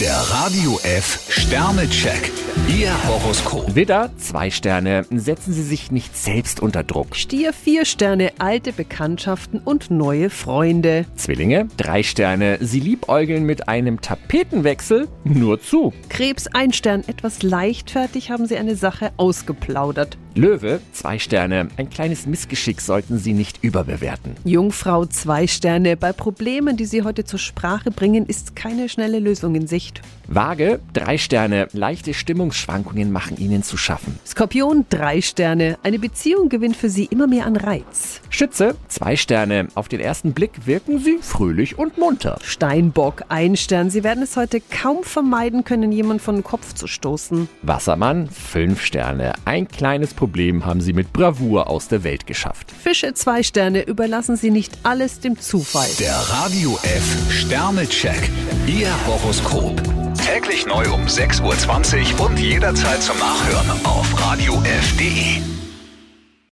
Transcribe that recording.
Der Radio F Sternecheck. Ihr Horoskop. Widder, zwei Sterne. Setzen Sie sich nicht selbst unter Druck. Stier vier Sterne, alte Bekanntschaften und neue Freunde. Zwillinge, drei Sterne. Sie liebäugeln mit einem Tapetenwechsel. Nur zu. Krebs ein Stern, etwas leichtfertig haben Sie eine Sache ausgeplaudert. Löwe, zwei Sterne. Ein kleines Missgeschick sollten Sie nicht überbewerten. Jungfrau zwei Sterne, bei Problemen, die Sie heute zur Sprache bringen, ist keine schnelle Lösung in Sicht. Waage, drei Sterne. Leichte Stimmungsschwankungen machen Ihnen zu schaffen. Skorpion drei Sterne, eine Beziehung gewinnt für Sie immer mehr an Reiz. Schütze, zwei Sterne. Auf den ersten Blick wirken Sie fröhlich und munter. Steinbock ein Stern, Sie werden es heute kaum vermeiden können, jemand von den Kopf zu stoßen. Wassermann, fünf Sterne. Ein kleines Problem haben Sie mit Bravour aus der Welt geschafft. Fische zwei Sterne, überlassen Sie nicht alles dem Zufall. Der Radio F Sternecheck. Ihr Horoskop. Täglich neu um 6.20 Uhr und jederzeit zum Nachhören auf Radio